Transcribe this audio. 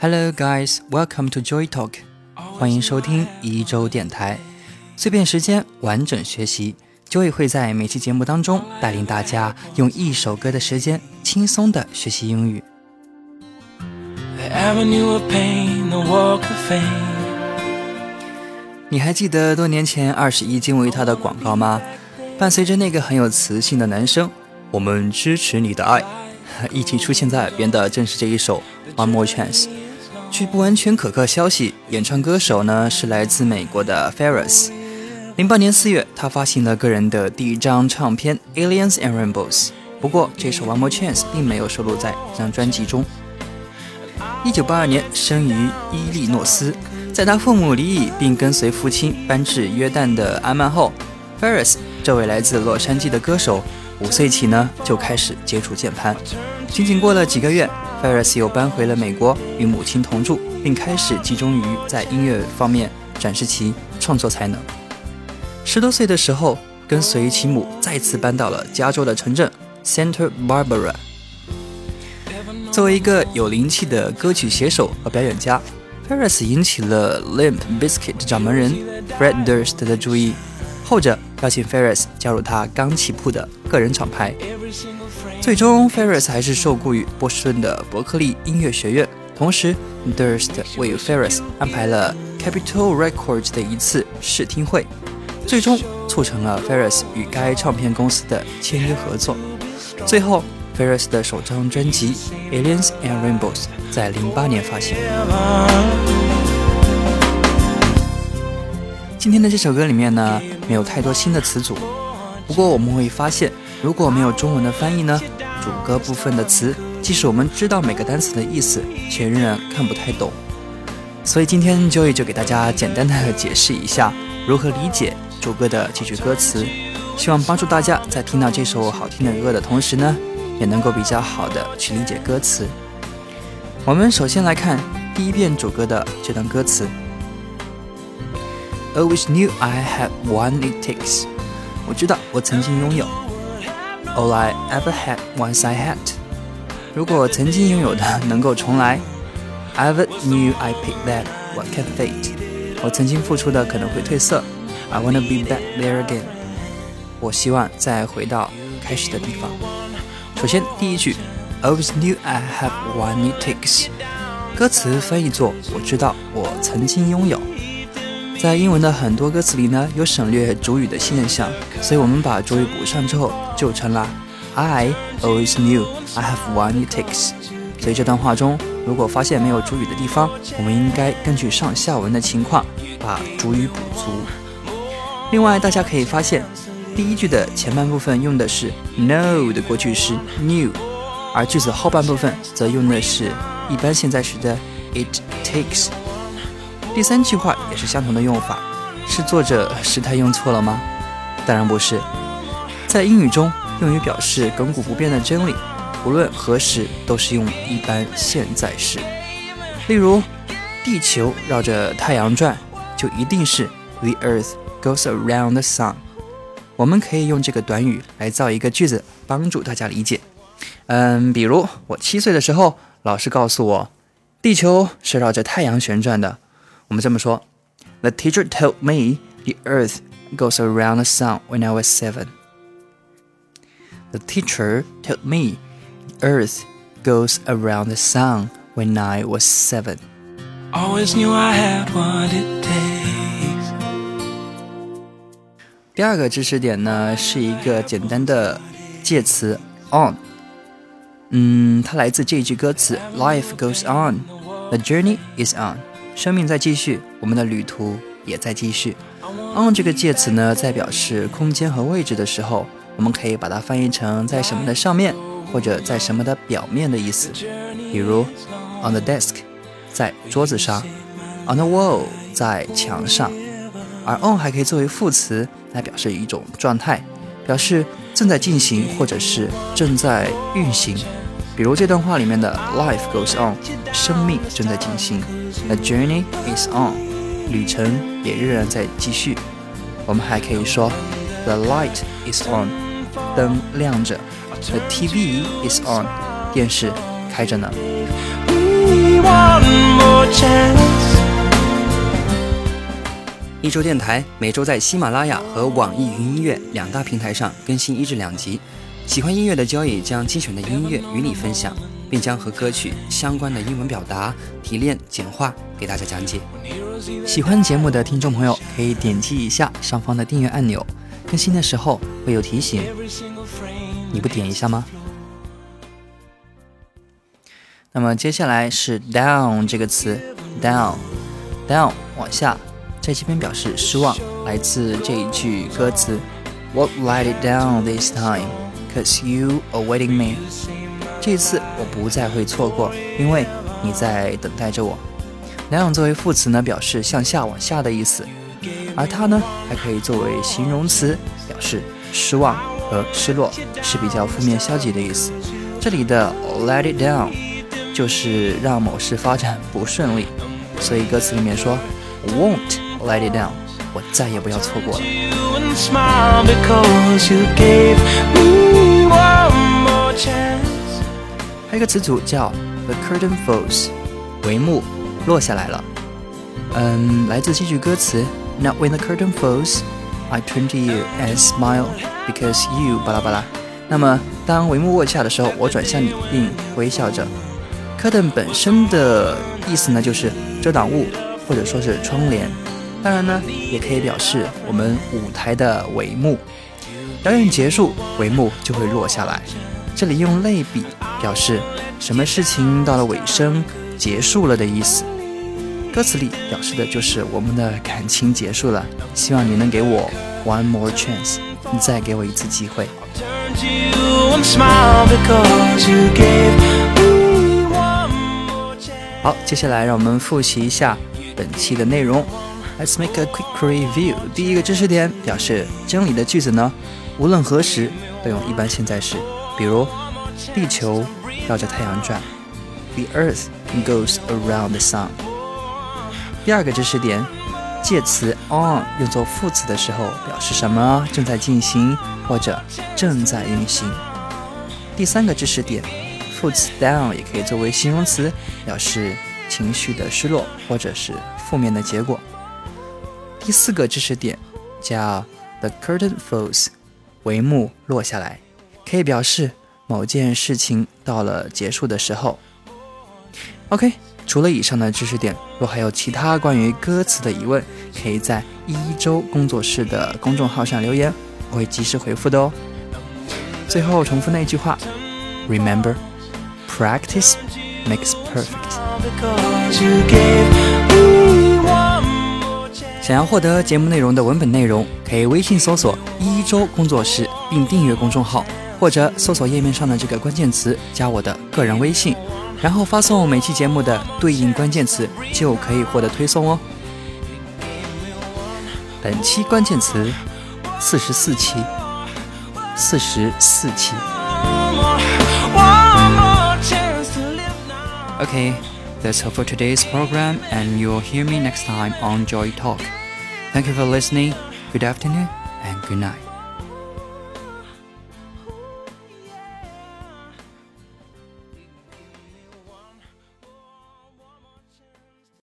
Hello guys, welcome to Joy Talk，欢迎收听一周电台，碎片时间完整学习。Joy 会在每期节目当中带领大家用一首歌的时间轻松的学习英语。你还记得多年前二十一金维他的广告吗？伴随着那个很有磁性的男声，我们支持你的爱，一起出现在耳边的正是这一首《One More Chance》。据不完全可靠消息，演唱歌手呢是来自美国的 Ferris。零八年四月，他发行了个人的第一张唱片《Aliens and Rainbows》，不过这首《One More Chance》并没有收录在这张专辑中。一九八二年生于伊利诺斯，在他父母离异并跟随父亲搬至约旦的阿曼后，Ferris 这位来自洛杉矶的歌手，五岁起呢就开始接触键盘。仅仅过了几个月。Ferris 又搬回了美国，与母亲同住，并开始集中于在音乐方面展示其创作才能。十多岁的时候，跟随其母再次搬到了加州的城镇 Santa Barbara。作为一个有灵气的歌曲写手和表演家，Ferris 引起了 Limp Bizkit 掌门人 Fred Durst 的注意，后者邀请 Ferris 加入他刚起步的个人厂牌。最终，Ferris 还是受雇于波士顿的伯克利音乐学院。同时，Durst 为 Ferris 安排了 Capitol Records 的一次试听会，最终促成了 Ferris 与该唱片公司的签约合作。最后，Ferris 的首张专辑《Aliens and Rainbows》在08年发行。今天的这首歌里面呢，没有太多新的词组，不过我们会发现。如果没有中文的翻译呢？主歌部分的词，即使我们知道每个单词的意思，却仍然看不太懂。所以今天 Joey 就给大家简单的解释一下如何理解主歌的几句歌词，希望帮助大家在听到这首好听的歌的同时呢，也能够比较好的去理解歌词。我们首先来看第一遍主歌的这段歌词：Always knew I had what it takes。我知道我曾经拥有。All I ever had once I had。如果曾经拥有的能够重来，I ever knew I picked that what can fade。我曾经付出的可能会褪色，I wanna be back there again。我希望再回到开始的地方。首先第一句，Always knew I have what it takes。歌词翻译作我知道我曾经拥有。 在英文的很多歌词里呢，有省略主语的现象，所以我们把主语补上之后，就成了 I always knew I have one it takes。所以这段话中，如果发现没有主语的地方，我们应该根据上下文的情况把主语补足。另外，大家可以发现，第一句的前半部分用的是 know 的过去式 knew，而句子后半部分则用的是一般现在时的 it takes。第三句话也是相同的用法，是作者时态用错了吗？当然不是，在英语中用于表示亘古不变的真理，无论何时都是用一般现在时。例如，地球绕着太阳转，就一定是 The Earth goes around the sun。我们可以用这个短语来造一个句子，帮助大家理解。嗯，比如我七岁的时候，老师告诉我，地球是绕着太阳旋转的。我们这么说：The teacher told me the Earth goes around the sun when I was seven. The teacher told me the Earth goes around the sun when I was seven. Always knew I had what it takes. 第二个知识点呢，是一个简单的介词 on。嗯，它来自这句歌词：Life goes on, the journey is on。 生命在继续，我们的旅途也在继续。on 这个介词呢，在表示空间和位置的时候，我们可以把它翻译成在什么的上面，或者在什么的表面的意思。比如 on the desk，在桌子上；on the wall，在墙上。而 on 还可以作为副词来表示一种状态，表示正在进行或者是正在运行。比如这段话里面的 "Life goes on"，生命正在进行；"The journey is on"，旅程也仍然在继续。我们还可以说 "The light is on"，灯亮着；"The TV is on"，电视开着呢。一周电台每周在喜马拉雅和网易云音乐两大平台上更新一至两集。喜欢音乐的交易将精选的音乐与你分享，并将和歌曲相关的英文表达提炼简化给大家讲解。喜欢节目的听众朋友可以点击一下上方的订阅按钮，更新的时候会有提醒。你不点一下吗？那么接下来是 down 这个词，down，down 往下。在这边表示失望，来自这一句歌词：What let it down this time, cause you awaiting me。这次我不再会错过，因为你在等待着我。down 作为副词呢，表示向下、往下的意思，而它呢还可以作为形容词，表示失望和失落，是比较负面、消极的意思。这里的 let it down 就是让某事发展不顺利，所以歌词里面说 won't。Let it down，我再也不要错过了。还有一个词组叫 The curtain falls，帷幕落下来了。嗯，来自这句歌词：Now when the curtain falls，I turn to you and smile because you 巴拉巴拉。那么当帷幕落下的时候，我转向你并微笑着。Curtain 本身的意思呢，就是遮挡物或者说是窗帘。当然呢，也可以表示我们舞台的帷幕。表演结束，帷幕就会落下来。这里用类比表示什么事情到了尾声，结束了的意思。歌词里表示的就是我们的感情结束了。希望你能给我 one more chance，你再给我一次机会。好，接下来让我们复习一下本期的内容。Let's make a quick review。第一个知识点表示真理的句子呢，无论何时都用一般现在时，比如地球绕着太阳转，The Earth goes around the sun。第二个知识点，介词 on 用作副词的时候表示什么正在进行或者正在运行。第三个知识点，副词 down 也可以作为形容词，表示情绪的失落或者是负面的结果。第四个知识点叫 the curtain falls，帷幕落下来，可以表示某件事情到了结束的时候。OK，除了以上的知识点，若还有其他关于歌词的疑问，可以在一周工作室的公众号上留言，我会及时回复的哦。最后重复那句话：Remember，practice makes perfect。想要获得节目内容的文本内容，可以微信搜索“一周工作室”并订阅公众号，或者搜索页面上的这个关键词加我的个人微信，然后发送每期节目的对应关键词，就可以获得推送哦。本期关键词：四十四期，四十四期。OK，that's all for today's program, and you'll hear me next time on Joy Talk. Thank you for listening. Good afternoon and good night.